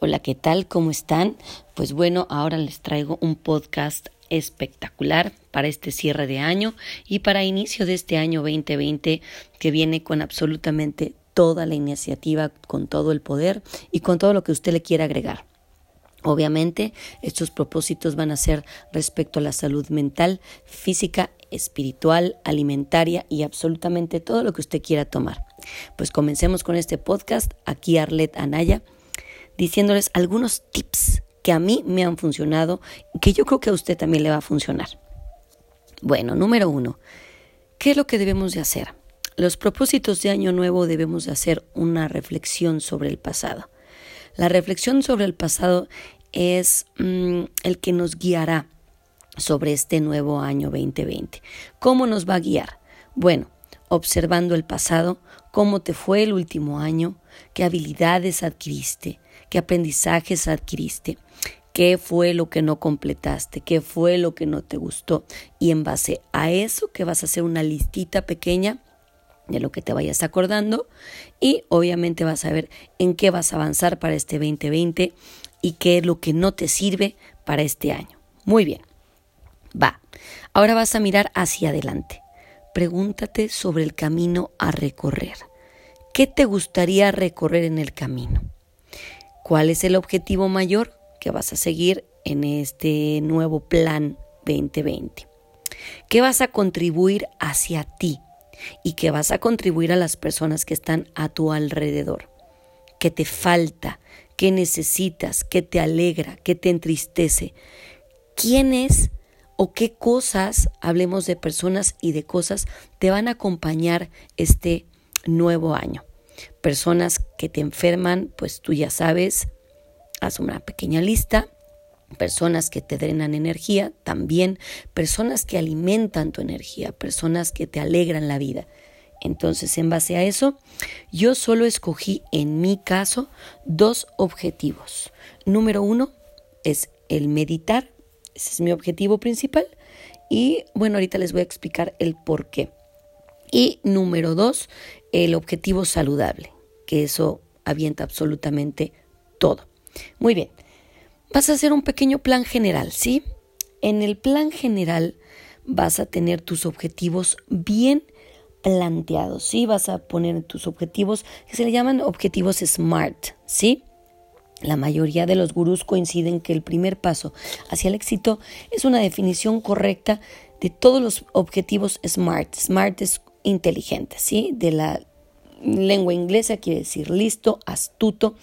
Hola, ¿qué tal? ¿Cómo están? Pues bueno, ahora les traigo un podcast espectacular para este cierre de año y para inicio de este año 2020 que viene con absolutamente toda la iniciativa, con todo el poder y con todo lo que usted le quiera agregar. Obviamente, estos propósitos van a ser respecto a la salud mental, física, espiritual, alimentaria y absolutamente todo lo que usted quiera tomar. Pues comencemos con este podcast. Aquí Arlet Anaya diciéndoles algunos tips que a mí me han funcionado y que yo creo que a usted también le va a funcionar. Bueno, número uno, ¿qué es lo que debemos de hacer? Los propósitos de año nuevo debemos de hacer una reflexión sobre el pasado. La reflexión sobre el pasado es mm, el que nos guiará sobre este nuevo año 2020. ¿Cómo nos va a guiar? Bueno, observando el pasado, cómo te fue el último año, qué habilidades adquiriste, qué aprendizajes adquiriste, qué fue lo que no completaste, qué fue lo que no te gustó. Y en base a eso que vas a hacer una listita pequeña de lo que te vayas acordando y obviamente vas a ver en qué vas a avanzar para este 2020 y qué es lo que no te sirve para este año. Muy bien. Va. Ahora vas a mirar hacia adelante. Pregúntate sobre el camino a recorrer. ¿Qué te gustaría recorrer en el camino? ¿Cuál es el objetivo mayor que vas a seguir en este nuevo plan 2020? ¿Qué vas a contribuir hacia ti? ¿Y qué vas a contribuir a las personas que están a tu alrededor? ¿Qué te falta? ¿Qué necesitas? ¿Qué te alegra? ¿Qué te entristece? ¿Quién es o qué cosas, hablemos de personas y de cosas, te van a acompañar este nuevo año? Personas que te enferman, pues tú ya sabes, haz una pequeña lista. Personas que te drenan energía, también personas que alimentan tu energía, personas que te alegran la vida. Entonces, en base a eso, yo solo escogí en mi caso dos objetivos. Número uno es el meditar, ese es mi objetivo principal. Y bueno, ahorita les voy a explicar el por qué. Y número dos, el objetivo saludable, que eso avienta absolutamente todo. Muy bien, vas a hacer un pequeño plan general, ¿sí? En el plan general vas a tener tus objetivos bien planteados, ¿sí? Vas a poner tus objetivos que se le llaman objetivos SMART, ¿sí? La mayoría de los gurús coinciden que el primer paso hacia el éxito es una definición correcta de todos los objetivos SMART. SMART es inteligente, ¿sí? De la lengua inglesa quiere decir listo, astuto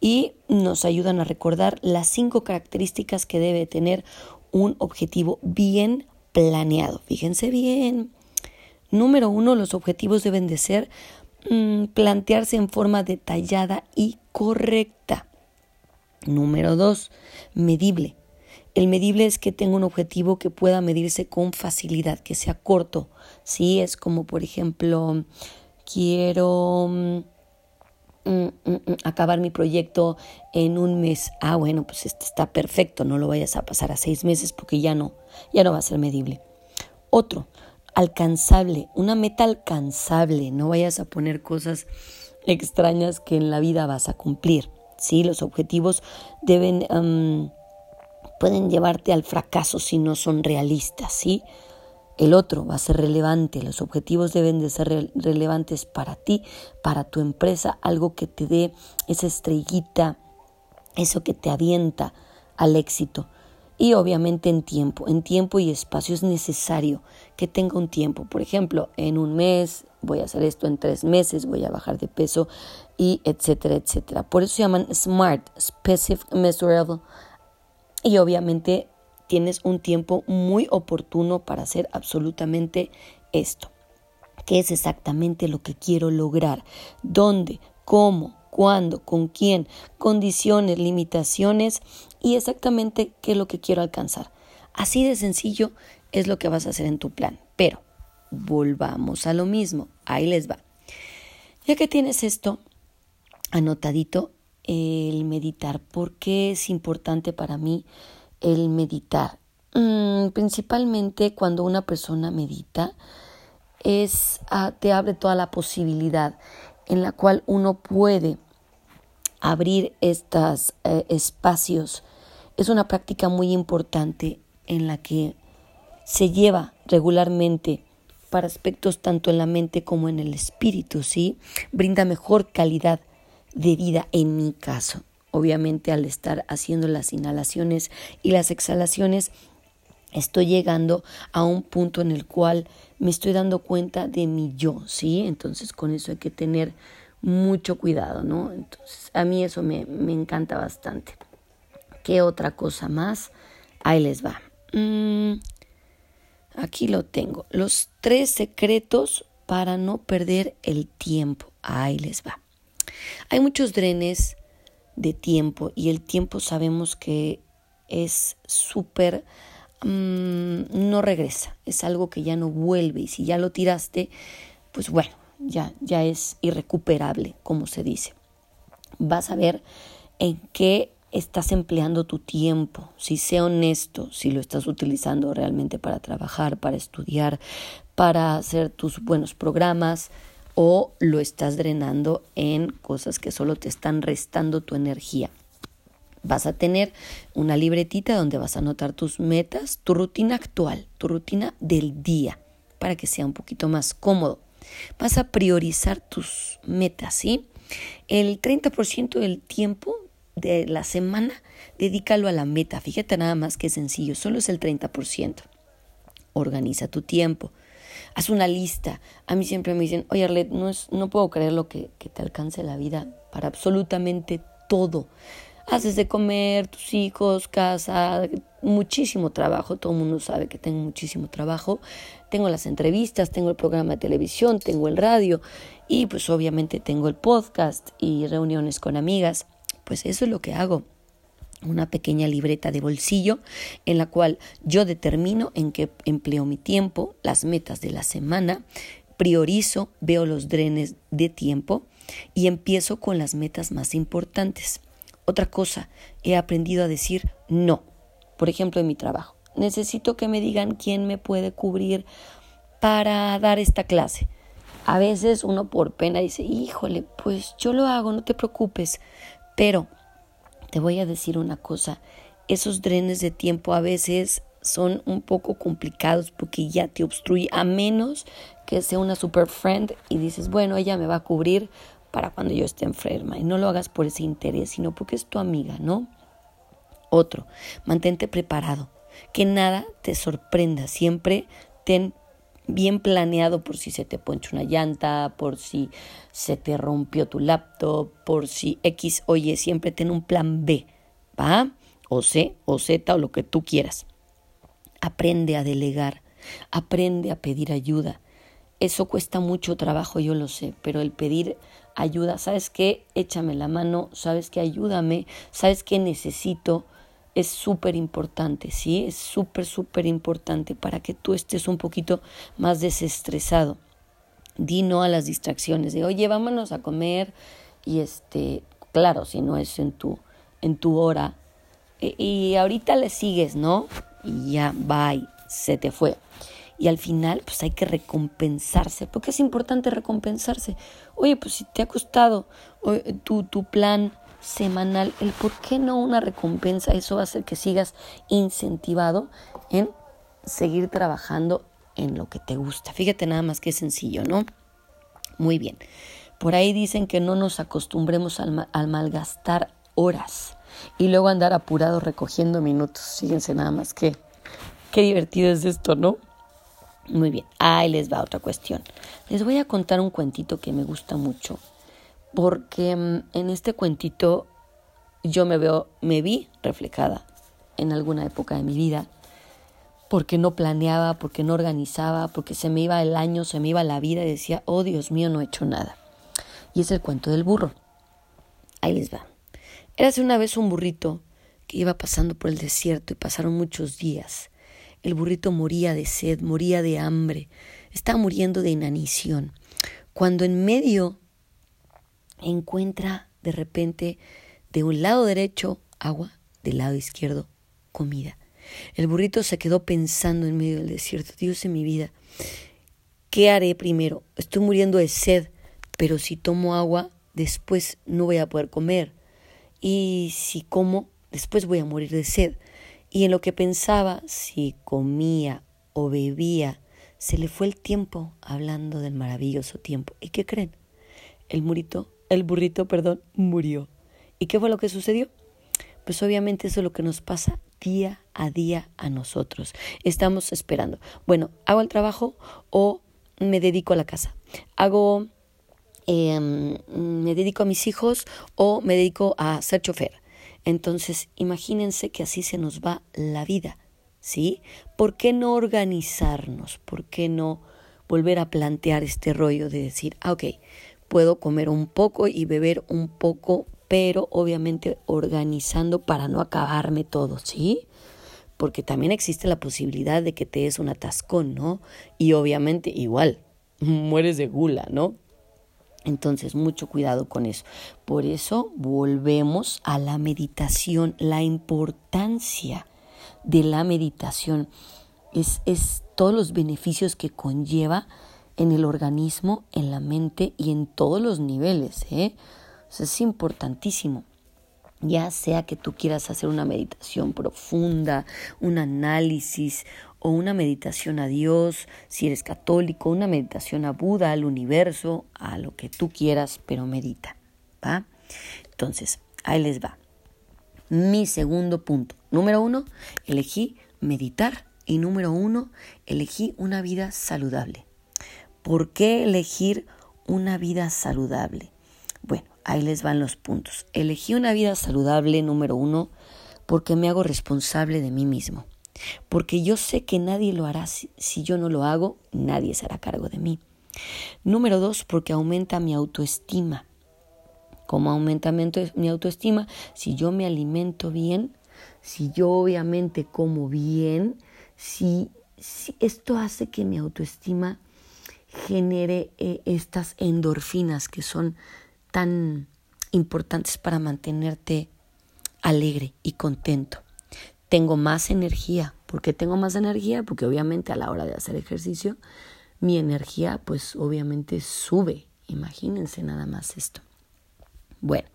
y nos ayudan a recordar las cinco características que debe tener un objetivo bien planeado. Fíjense bien. Número uno, los objetivos deben de ser mm, plantearse en forma detallada y correcta. Número dos, medible. El medible es que tenga un objetivo que pueda medirse con facilidad, que sea corto. Sí, es como por ejemplo, quiero mm, mm, mm, acabar mi proyecto en un mes. Ah, bueno, pues este está perfecto, no lo vayas a pasar a seis meses porque ya no, ya no va a ser medible. Otro, alcanzable, una meta alcanzable, no vayas a poner cosas extrañas que en la vida vas a cumplir. ¿sí? Los objetivos deben, pueden llevarte al fracaso si no son realistas, ¿sí? El otro va a ser relevante, los objetivos deben de ser relevantes para ti, para tu empresa, algo que te dé esa estrellita, eso que te avienta al éxito. Y obviamente en tiempo, en tiempo y espacio es necesario que tenga un tiempo. Por ejemplo, en un mes voy a hacer esto, en tres meses voy a bajar de peso y etcétera, etcétera. Por eso se llaman SMART, Specific, Measurable. Y obviamente tienes un tiempo muy oportuno para hacer absolutamente esto. ¿Qué es exactamente lo que quiero lograr? ¿Dónde? ¿Cómo? ¿Cuándo? ¿Con quién? Condiciones, limitaciones y exactamente qué es lo que quiero alcanzar. Así de sencillo es lo que vas a hacer en tu plan. Pero volvamos a lo mismo. Ahí les va. Ya que tienes esto anotadito, el meditar, ¿por qué es importante para mí el meditar? Mm, principalmente cuando una persona medita, es, ah, te abre toda la posibilidad en la cual uno puede abrir estos eh, espacios es una práctica muy importante en la que se lleva regularmente para aspectos tanto en la mente como en el espíritu, ¿sí? Brinda mejor calidad de vida en mi caso. Obviamente al estar haciendo las inhalaciones y las exhalaciones, estoy llegando a un punto en el cual me estoy dando cuenta de mi yo, ¿sí? Entonces con eso hay que tener mucho cuidado, ¿no? Entonces a mí eso me, me encanta bastante. ¿Qué otra cosa más? Ahí les va. Mm, aquí lo tengo. Los tres secretos para no perder el tiempo. Ahí les va. Hay muchos drenes de tiempo y el tiempo sabemos que es súper mm, no regresa, es algo que ya no vuelve y si ya lo tiraste, pues bueno, ya, ya es irrecuperable, como se dice. Vas a ver en qué estás empleando tu tiempo, si sé honesto, si lo estás utilizando realmente para trabajar, para estudiar, para hacer tus buenos programas, o lo estás drenando en cosas que solo te están restando tu energía. Vas a tener una libretita donde vas a anotar tus metas, tu rutina actual, tu rutina del día, para que sea un poquito más cómodo. Vas a priorizar tus metas, ¿sí? El 30% del tiempo de la semana, dedícalo a la meta. Fíjate nada más que sencillo, solo es el 30%. Organiza tu tiempo haz una lista. A mí siempre me dicen, oye Arlet, no, es, no puedo creer lo que, que te alcance la vida para absolutamente todo. Haces de comer, tus hijos, casa, muchísimo trabajo. Todo el mundo sabe que tengo muchísimo trabajo. Tengo las entrevistas, tengo el programa de televisión, tengo el radio y pues obviamente tengo el podcast y reuniones con amigas. Pues eso es lo que hago una pequeña libreta de bolsillo en la cual yo determino en qué empleo mi tiempo, las metas de la semana, priorizo, veo los drenes de tiempo y empiezo con las metas más importantes. Otra cosa, he aprendido a decir no. Por ejemplo, en mi trabajo. Necesito que me digan quién me puede cubrir para dar esta clase. A veces uno por pena dice, híjole, pues yo lo hago, no te preocupes. Pero te voy a decir una cosa, esos drenes de tiempo a veces son un poco complicados porque ya te obstruye, a menos que sea una super friend y dices, bueno, ella me va a cubrir para cuando yo esté enferma. Y no lo hagas por ese interés, sino porque es tu amiga, ¿no? Otro, mantente preparado, que nada te sorprenda, siempre ten bien planeado por si se te poncha una llanta, por si se te rompió tu laptop, por si X, oye, siempre ten un plan B, ¿va? O C, o Z, o lo que tú quieras. Aprende a delegar, aprende a pedir ayuda. Eso cuesta mucho trabajo, yo lo sé, pero el pedir ayuda, ¿sabes qué? Échame la mano, ¿sabes qué? Ayúdame, ¿sabes qué necesito? Es súper importante, ¿sí? Es súper, súper importante para que tú estés un poquito más desestresado. Di no a las distracciones de, oye, vámonos a comer y este, claro, si no es en tu, en tu hora. E, y, ahorita le sigues, ¿no? Y ya, bye, se te fue. Y al final, pues hay que recompensarse, porque es importante recompensarse. Oye, pues si te ha costado tu, tu plan semanal, el por qué no una recompensa, eso va a hacer que sigas incentivado en seguir trabajando en lo que te gusta. Fíjate nada más que sencillo, ¿no? Muy bien. Por ahí dicen que no nos acostumbremos al, al malgastar horas y luego andar apurado recogiendo minutos. Fíjense nada más que qué divertido es esto, ¿no? Muy bien, ahí les va otra cuestión. Les voy a contar un cuentito que me gusta mucho porque mm, en este cuentito yo me veo, me vi reflejada en alguna época de mi vida, porque no planeaba, porque no organizaba, porque se me iba el año, se me iba la vida y decía, oh Dios mío, no he hecho nada. Y es el cuento del burro. Ahí les va. Érase una vez un burrito que iba pasando por el desierto y pasaron muchos días. El burrito moría de sed, moría de hambre, estaba muriendo de inanición. Cuando en medio encuentra de repente de un lado derecho agua, del lado izquierdo comida. El burrito se quedó pensando en medio del desierto, Dios en mi vida, ¿qué haré primero? Estoy muriendo de sed, pero si tomo agua, después no voy a poder comer. y si como, después voy a morir de sed. Y en lo que pensaba, si comía o bebía, se le fue el tiempo hablando del maravilloso tiempo. ¿Y qué creen? El murito, el burrito, perdón, murió. ¿Y qué fue lo que sucedió? Pues obviamente eso es lo que nos pasa día a día a nosotros. Estamos esperando. Bueno, hago el trabajo o me dedico a la casa. Hago, em, me dedico a mis hijos o me dedico a ser chofer. Entonces, imagínense que así se nos va la vida, ¿sí? ¿Por qué no organizarnos? ¿Por qué no volver a plantear este rollo de decir, ah, ok, puedo comer un poco y beber un poco, pero obviamente organizando para no acabarme todo, ¿sí? Porque también existe la posibilidad de que te des un atascón, ¿no? Y obviamente igual, mueres de gula, ¿no? Entonces, mucho cuidado con eso. Por eso volvemos a la meditación, la importancia de la meditación es, es todos los beneficios que conlleva en el organismo, en la mente y en todos los niveles. ¿eh? es importantísimo. Ya sea que tú quieras hacer una meditación profunda, un análisis o una meditación a Dios, si eres católico, una meditación a Buda, al universo, a lo que tú quieras, pero medita. ¿va? Entonces, ahí les va. Mi segundo punto. Número uno, elegí meditar. Y número uno, elegí una vida saludable. ¿Por qué elegir una vida saludable? Bueno, ahí les van los puntos. Elegí una vida saludable, número uno, porque me hago responsable de mí mismo. Porque yo sé que nadie lo hará. Si, yo no lo hago, nadie se hará cargo de mí. Número dos, porque aumenta mi autoestima. ¿Cómo aumenta mi autoestima? Si yo me alimento bien, si yo obviamente como bien, si, si esto hace que mi autoestima genere eh, estas endorfinas que son tan importantes para mantenerte alegre y contento. Tengo más energía. ¿Por qué tengo más energía? Porque obviamente a la hora de hacer ejercicio, mi energía pues obviamente sube. Imagínense nada más esto. Bueno,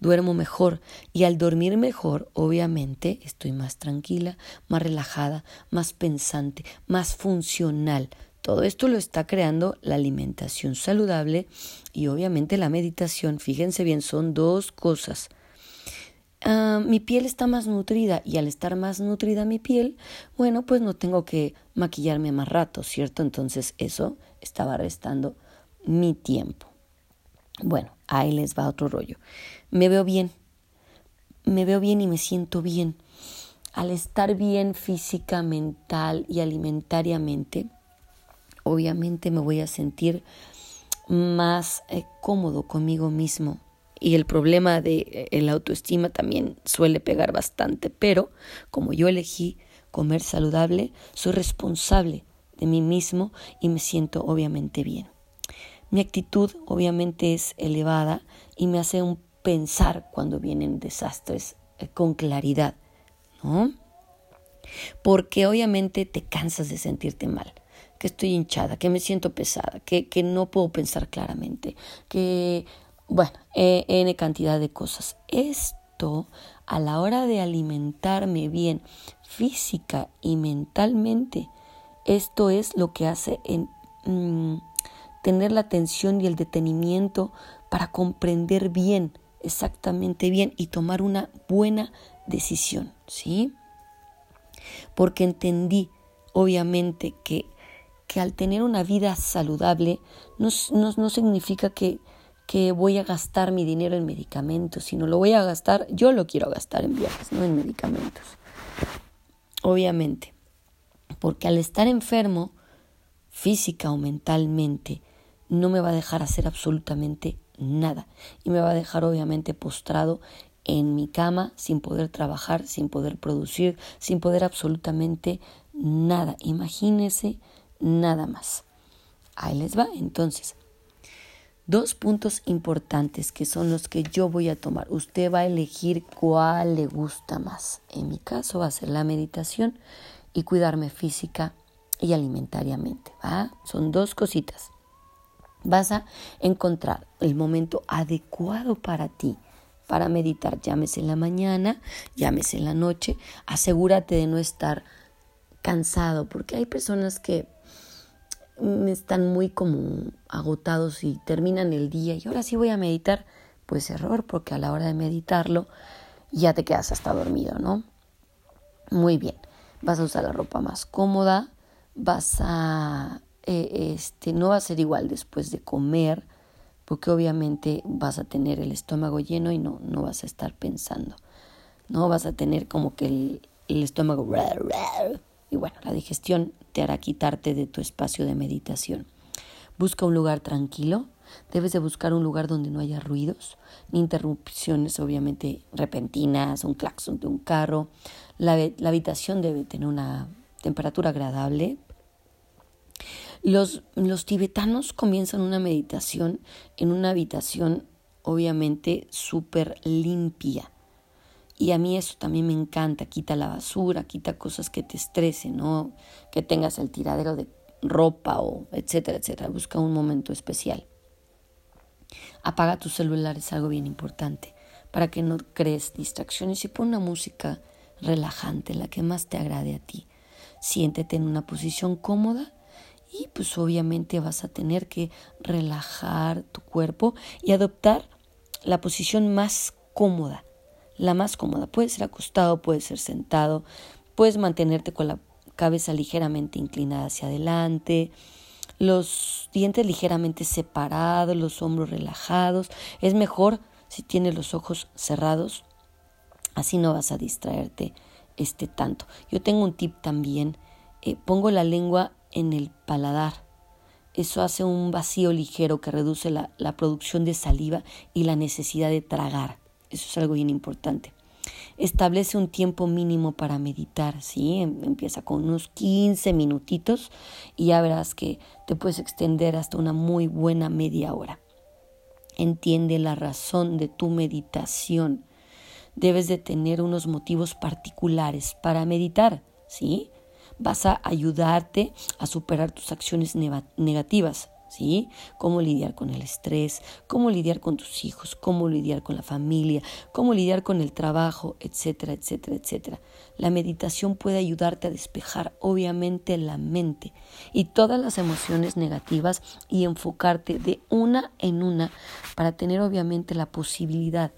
duermo mejor y al dormir mejor, obviamente, estoy más tranquila, más relajada, más pensante, más funcional. Todo esto lo está creando la alimentación saludable y obviamente la meditación. Fíjense bien, son dos cosas. Ah, mi piel está más nutrida y al estar más nutrida mi piel, bueno, pues no tengo que maquillarme más rato, ¿cierto? Entonces eso estaba restando mi tiempo. Bueno, ahí les va otro rollo. Me veo bien, me veo bien y me siento bien. Al estar bien física, mental y alimentariamente, obviamente me voy a sentir más eh, cómodo conmigo mismo. Y el problema de eh, la autoestima también suele pegar bastante, pero como yo elegí comer saludable, soy responsable de mí mismo y me siento obviamente bien. Mi actitud obviamente es elevada y me hace un pensar cuando vienen desastres eh, con claridad, ¿no? Porque obviamente te cansas de sentirte mal que estoy hinchada, que me siento pesada, que, que no puedo pensar claramente, que, bueno, eh, N cantidad de cosas. Esto, a la hora de alimentarme bien física y mentalmente, esto es lo que hace en mm, tener la atención y el detenimiento para comprender bien, exactamente bien y tomar una buena decisión, ¿sí? Porque entendí, obviamente, que que al tener una vida saludable no, no, significa que, que voy a gastar mi dinero en medicamentos, sino lo voy a gastar, yo lo quiero gastar en viajes, no en medicamentos. Obviamente, porque al estar enfermo, física o mentalmente, no me va a dejar hacer absolutamente nada y me va a dejar obviamente postrado en mi cama sin poder trabajar, sin poder producir, sin poder absolutamente nada. Imagínese nada más. Ahí les va. Entonces, dos puntos importantes que son los que yo voy a tomar. Usted va a elegir cuál le gusta más. En mi caso va a ser la meditación y cuidarme física y alimentariamente. ¿va? Son dos cositas. Vas a encontrar el momento adecuado para ti para meditar, llámese en la mañana, llámese en la noche, asegúrate de no estar cansado, porque hay personas que están muy como agotados y terminan el día y ahora sí voy a meditar, pues error, porque a la hora de meditarlo ya te quedas hasta dormido, ¿no? Muy bien, vas a usar la ropa más cómoda, vas a, eh, este, no va a ser igual después de comer, porque obviamente vas a tener el estómago lleno y no, no vas a estar pensando, no vas a tener como que el estómago y bueno, la digestión te hará quitarte de tu espacio de meditación. Busca un lugar tranquilo, debes de buscar un lugar donde no haya ruidos, ni interrupciones obviamente repentinas, un claxon de un carro. La, habitación debe tener una temperatura agradable. Los, los tibetanos comienzan una meditación en una habitación obviamente súper limpia. Y a mí eso también me encanta, quita la basura, quita cosas que te estresen, ¿no? Que tengas el tiradero de ropa o etcétera, etcétera. Busca un momento especial. Apaga tu celular, es algo bien importante, para que no crees distracciones y pon una música relajante, la que más te agrade a ti. Siéntete en una posición cómoda y pues obviamente vas a tener que relajar tu cuerpo y adoptar la posición más cómoda la más cómoda. Puede ser acostado, puede ser sentado, puedes mantenerte con la cabeza ligeramente inclinada hacia adelante, los dientes ligeramente separados, los hombros relajados. Es mejor si tienes los ojos cerrados, así no vas a distraerte este tanto. Yo tengo un tip también, eh, pongo la lengua en el paladar. Eso hace un vacío ligero que reduce la, la producción de saliva y la necesidad de tragar. Eso es algo bien importante. Establece un tiempo mínimo para meditar, ¿sí? Em, empieza con unos 15 minutitos y ya verás que te puedes extender hasta una muy buena media hora. Entiende la razón de tu meditación. Debes de tener unos motivos particulares para meditar, ¿sí? Vas a ayudarte a superar tus acciones negativas, ¿sí? Cómo lidiar con el estrés, cómo lidiar con tus hijos, cómo lidiar con la familia, cómo lidiar con el trabajo, etcétera, etcétera, etcétera. La meditación puede ayudarte a despejar obviamente la mente y todas las emociones negativas y enfocarte de una en una para tener obviamente la posibilidad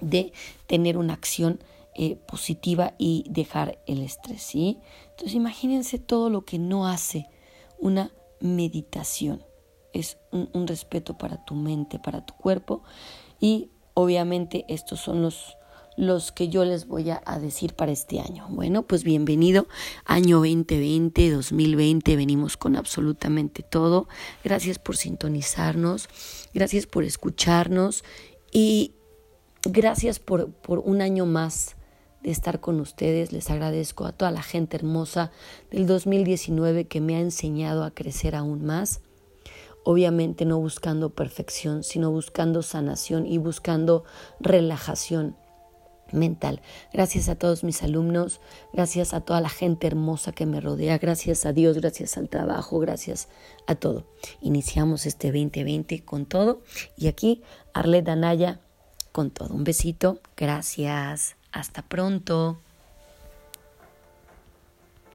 de tener una acción eh, positiva y dejar el estrés, ¿sí? Entonces imagínense todo lo que no hace una meditación. Es un, respeto para tu mente, para tu cuerpo y obviamente estos son los, los que yo les voy a, decir para este año. Bueno, pues bienvenido año 2020, 2020, venimos con absolutamente todo. Gracias por sintonizarnos, gracias por escucharnos y gracias por, por un año más de estar con ustedes. Les agradezco a toda la gente hermosa del 2019 que me ha enseñado a crecer aún más. Obviamente no buscando perfección, sino buscando sanación y buscando relajación mental. Gracias a todos mis alumnos, gracias a toda la gente hermosa que me rodea, gracias a Dios, gracias al trabajo, gracias a todo. Iniciamos este 2020 con todo y aquí Arleta Danaya con todo. Un besito, gracias. Hasta pronto.